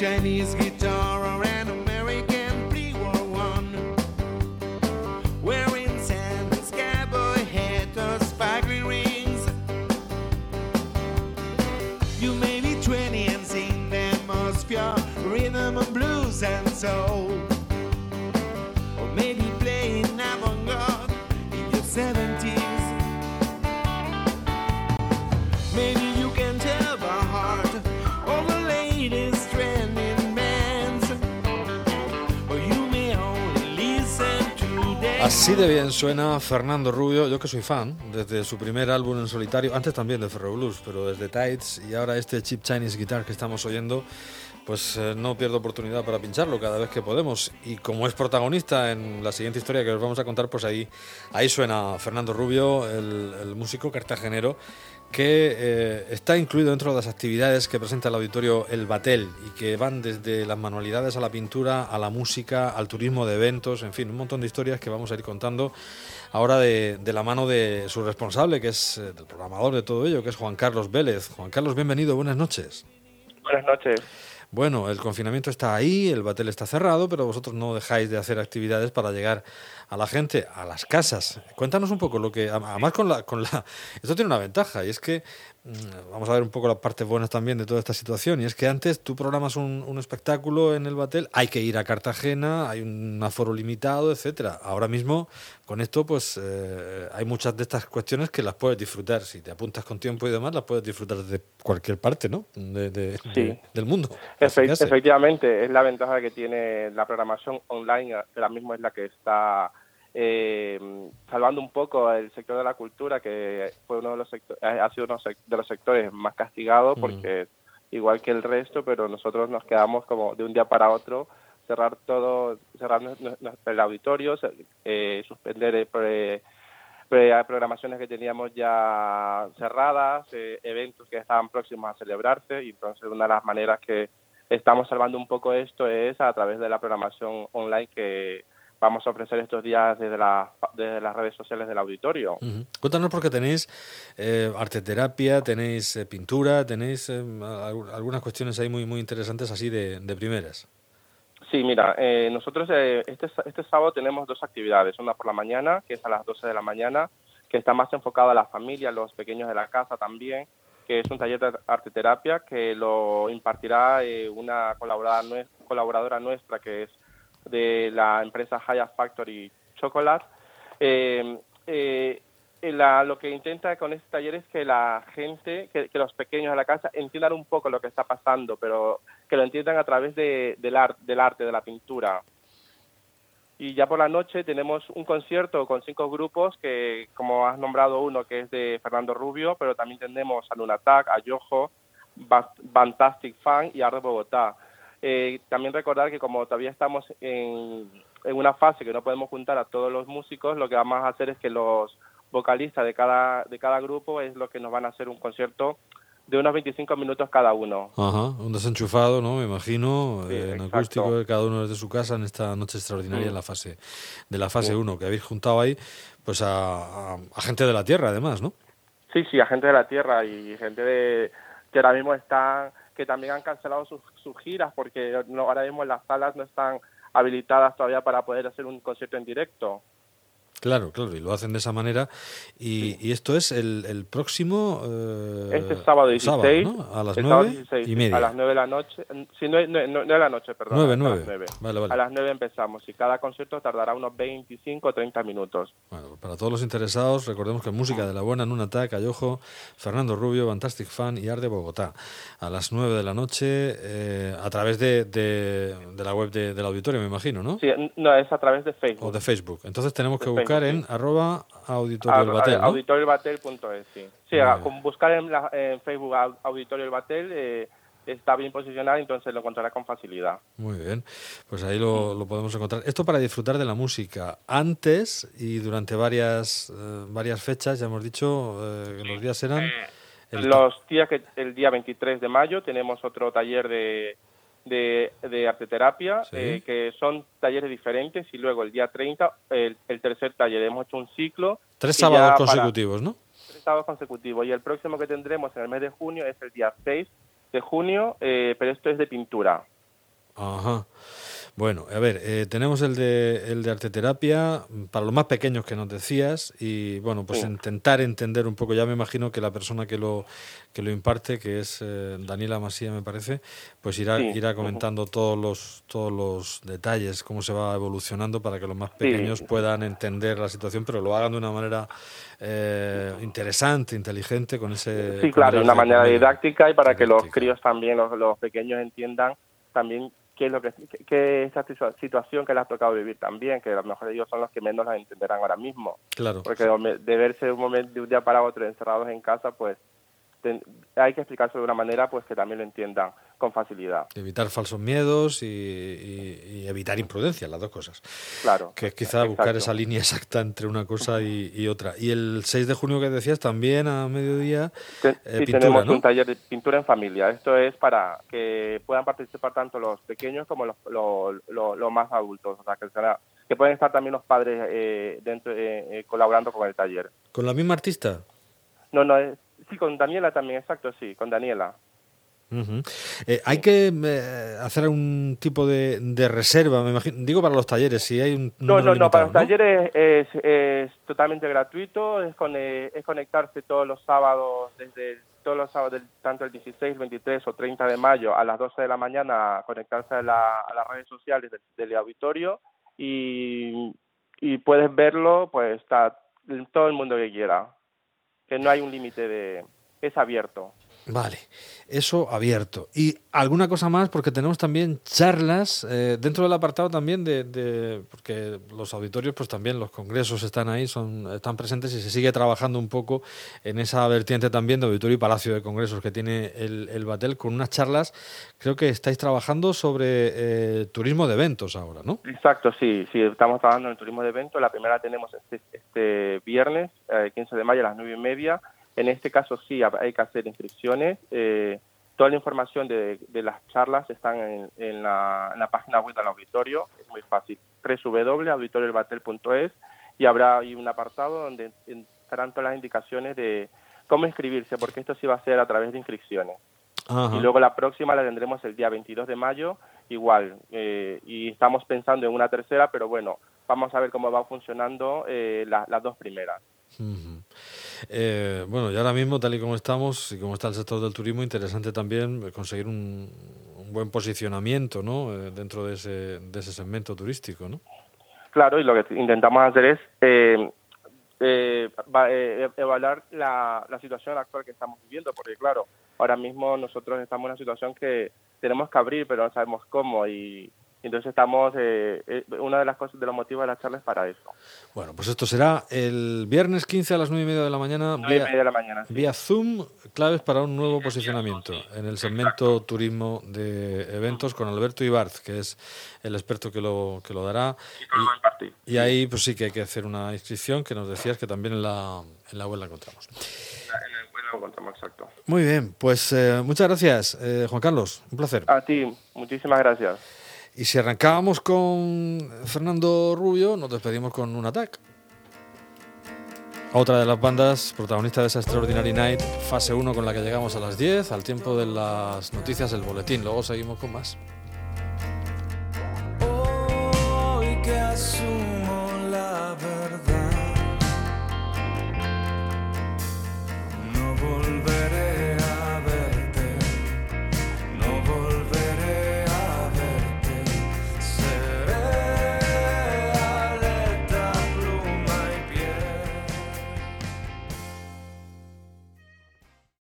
Chinese guitar or an American pre-war one. Wearing sandals, cowboy hat or sparkly rings. You may be 20 and sing the most pure rhythm and blues and soul. Así de bien suena Fernando Rubio, yo que soy fan, desde su primer álbum en solitario, antes también de Ferro Blues, pero desde Tides y ahora este Cheap Chinese Guitar que estamos oyendo, pues eh, no pierdo oportunidad para pincharlo cada vez que podemos. Y como es protagonista en la siguiente historia que os vamos a contar, pues ahí, ahí suena Fernando Rubio, el, músico cartagenero, que eh, está incluido dentro de las actividades que presenta el auditorio El Batel y que van desde las manualidades a la pintura, a la música, al turismo de eventos, en fin, un montón de historias que vamos a ir contando ahora de, de la mano de su responsable, que es eh, el programador de todo ello, que es Juan Carlos Vélez. Juan Carlos, bienvenido, buenas noches. Buenas noches. Bueno, el confinamiento está ahí, el batel está cerrado, pero vosotros no dejáis de hacer actividades para llegar a la gente, a las casas. Cuéntanos un poco lo que, además con la, con la, esto tiene una ventaja y es que vamos a ver un poco las partes buenas también de toda esta situación y es que antes tú programas un, un espectáculo en el batel, hay que ir a Cartagena, hay un aforo limitado, etcétera. Ahora mismo con esto pues eh, hay muchas de estas cuestiones que las puedes disfrutar si te apuntas con tiempo y demás las puedes disfrutar desde cualquier parte, ¿no? De, de- Sí. de- del mundo. Efectivamente, es la ventaja que tiene la programación online, que ahora mismo es la que está eh, salvando un poco el sector de la cultura, que fue uno de los sectores, ha sido uno de los sectores más castigados, Mm. porque igual que el resto, pero nosotros nos quedamos como de un día para otro cerrar todo, cerrar el auditorio, eh, suspender eh, pre- pre- programaciones que teníamos ya cerradas, eh, eventos que estaban próximos a celebrarse, y entonces una de las maneras que estamos salvando un poco esto es a través de la programación online que vamos a ofrecer estos días desde, la- desde las redes sociales del auditorio. Ujú. Cuéntanos porque tenéis eh, arte terapia, tenéis eh, pintura, tenéis eh, al- algunas cuestiones ahí muy muy interesantes así de, de primeras. Sí, mira, eh, nosotros eh, este, este sábado tenemos dos actividades, una por la mañana, que es a las 12 de la mañana, que está más enfocada a la familia, a los pequeños de la casa también, que es un taller de arte terapia que lo impartirá eh, una colaboradora, nue- colaboradora nuestra que es de la empresa Haya Factory Chocolate. Eh, eh, eh, la- lo que intenta con este taller es que la gente, que, los pequeños de la casa entiendan un poco lo que está pasando, pero que lo entiendan a través de, del, ar- del arte, de la pintura. Y ya por la noche tenemos un concierto con cinco grupos, que como has nombrado uno, que es de Fernando Rubio, pero también tenemos a Lunatak, a Yojo, Fantastic Fan y Arde Bogotá. Eh, también recordar que como todavía estamos en, en una fase que no podemos juntar a todos los músicos, lo que vamos a hacer es que los vocalistas de cada, de cada grupo es lo que nos van a hacer un concierto de unos 25 minutos cada uno. Ajá, un desenchufado, ¿no? Me imagino, Sí, eh, en acústico, cada uno desde su casa en esta noche extraordinaria Mm. en la fase de la fase Sí. 1, que habéis juntado ahí pues a, a- a gente de la tierra además, ¿no? Sí, sí, a gente de la tierra y gente de, que ahora mismo están, que también han cancelado sus, giras porque no, ahora mismo las salas no están habilitadas todavía para poder hacer un concierto en directo. Claro, claro, y lo hacen de esa manera. Y, y esto es el, el próximo... eh, Este sábado 16, ¿no? A las el sábado 9 16, y media. A las 9 de la noche. Sí, no, no, no, no de la noche, perdón. Nueve, a las nueve. 9. Vale, vale. A las 9 empezamos y cada concierto tardará unos 25 o 30 minutos. Bueno, para todos los interesados, recordemos que música de la buena, Nuna Tac, Ayojo, Fernando Rubio, Fantastic Fan y Art de Bogotá. A las 9 de la noche, eh, a través de, de- de la web de- del auditorio, me imagino, ¿no? Sí, no, es a través de Facebook. O de Facebook. Entonces tenemos que buscar Facebook, en arroba auditorio del batel, ¿no? auditorioelbatel.es, sí. Sí, bien. con buscar en, la- en Facebook au- Auditorio El Batel eh, está bien posicionado, entonces lo encontrará con facilidad. Muy bien, pues ahí lo, lo podemos encontrar. Esto para disfrutar de la música antes y durante varias, eh, varias fechas, ya hemos dicho, eh, que los días eran... el- Los días que el día 23 de mayo tenemos otro taller de, de, de arte terapia, Sí. eh, que son talleres diferentes, y luego el día 30, el, el tercer taller. Hemos hecho un ciclo. Tres sábados para- consecutivos, ¿no? tres sábados consecutivos. Y el próximo que tendremos en el mes de junio es el día 6 de junio, eh, pero esto es de pintura. Ajá. Bueno, a ver, eh, tenemos el de, el de arteterapia para los más pequeños que nos decías y bueno, pues Sí. intentar entender un poco, ya me imagino que la persona que lo, que lo imparte, que es eh, Daniela Masía me parece, pues irá, Sí. irá comentando todos los, todos los detalles, cómo se va evolucionando para que los más Sí. pequeños puedan entender la situación, pero lo hagan de una manera eh, interesante, inteligente, con ese... Sí, claro, de una manera didáctica y para que los críos también, los, los pequeños entiendan también qué es lo que, qué- situa- situación que les ha tocado vivir también, que a lo mejor ellos son los que menos la entenderán ahora mismo. Claro. Porque de de verse un momento de un día para otro encerrados en casa, pues ten- hay que explicárselo de una manera pues que también lo entiendan con facilidad. Evitar falsos miedos y, y- y evitar imprudencia, las dos cosas. Claro. Que es quizá buscar esa línea exacta entre una cosa y, y otra. Y el 6 de junio que decías, también a mediodía, eh, sí, pintura, tenemos ¿no? un taller de pintura en familia. Esto es para que puedan participar tanto los pequeños como los, los, los- los más adultos. O sea, que, será- que pueden estar también los padres eh, dentro eh, eh, colaborando con el taller. ¿Con la misma artista? No, no, es- sí, con Daniela también, exacto, sí, con Daniela. Eh, hay que eh, hacer un tipo de, de reserva, me imagino. Digo para los talleres, si hay un. No, no, no, para los talleres es, es totalmente gratuito, es, con, eh, es conectarse todos los sábados, desde todos los sábados, tanto el 16, 23 o 30 de mayo a las 12 de la mañana, conectarse a, la- a las redes sociales del, del auditorio y, y puedes verlo, pues está todo el mundo que quiera, que no hay un límite de... es abierto. Vale, eso abierto. Y alguna cosa más, porque tenemos también charlas eh, dentro del apartado también de, de- porque los auditorios, pues también los congresos están ahí, son están presentes y se sigue trabajando un poco en esa vertiente también de auditorio y palacio de congresos que tiene el, el Batel con unas charlas. Creo que estáis trabajando sobre eh, turismo de eventos ahora, ¿no? Exacto, sí, sí, estamos trabajando en el turismo de evento. La primera tenemos este, este viernes, eh, 15 de mayo a las 9 y media. En este caso sí ha- hay que hacer inscripciones. Eh, toda la información de, de las charlas están en, en la, en la página web del auditorio. Es muy fácil, www.auditoriolbatel.es y habrá ahí un apartado donde estarán todas las indicaciones de cómo inscribirse, porque esto sí va a ser a través de inscripciones. Ajá. Y luego la próxima la tendremos el día 22 de mayo, igual. eh, y estamos pensando en una tercera, pero bueno, vamos a ver cómo va funcionando eh, la- las dos primeras. Eh, bueno, y ahora mismo, tal y como estamos y como está el sector del turismo, interesante también conseguir un, buen posicionamiento ¿no? Eh, dentro de ese, de ese segmento turístico. ¿no? Claro, y lo que intentamos hacer es eh, eh, eh, evaluar la, la situación actual que estamos viviendo, porque claro, ahora mismo nosotros estamos en una situación que tenemos que abrir, pero no sabemos cómo, y entonces estamos, eh, eh, una de las cosas, de los motivos de la charla es para eso. Bueno, pues esto será el viernes 15 a las 9 y media de la mañana Nueve y vía, media de la mañana. sí. vía Zoom, claves para un nuevo posicionamiento en el segmento turismo de eventos con Alberto Ibarz, que es el experto que lo, que lo dará. Y, y ahí pues sí que hay que hacer una inscripción que nos decías que también en la, en la web la encontramos. En el bueno, lo encontramos exacto. Muy bien, pues eh, muchas gracias, eh, Juan Carlos, un placer. A ti, muchísimas gracias. Y si arrancábamos con Fernando Rubio, nos despedimos con un ataque. Otra de las bandas protagonistas de esa Extraordinary Night, fase 1 con la que llegamos a las 10, al tiempo de las noticias del boletín. Luego seguimos con más.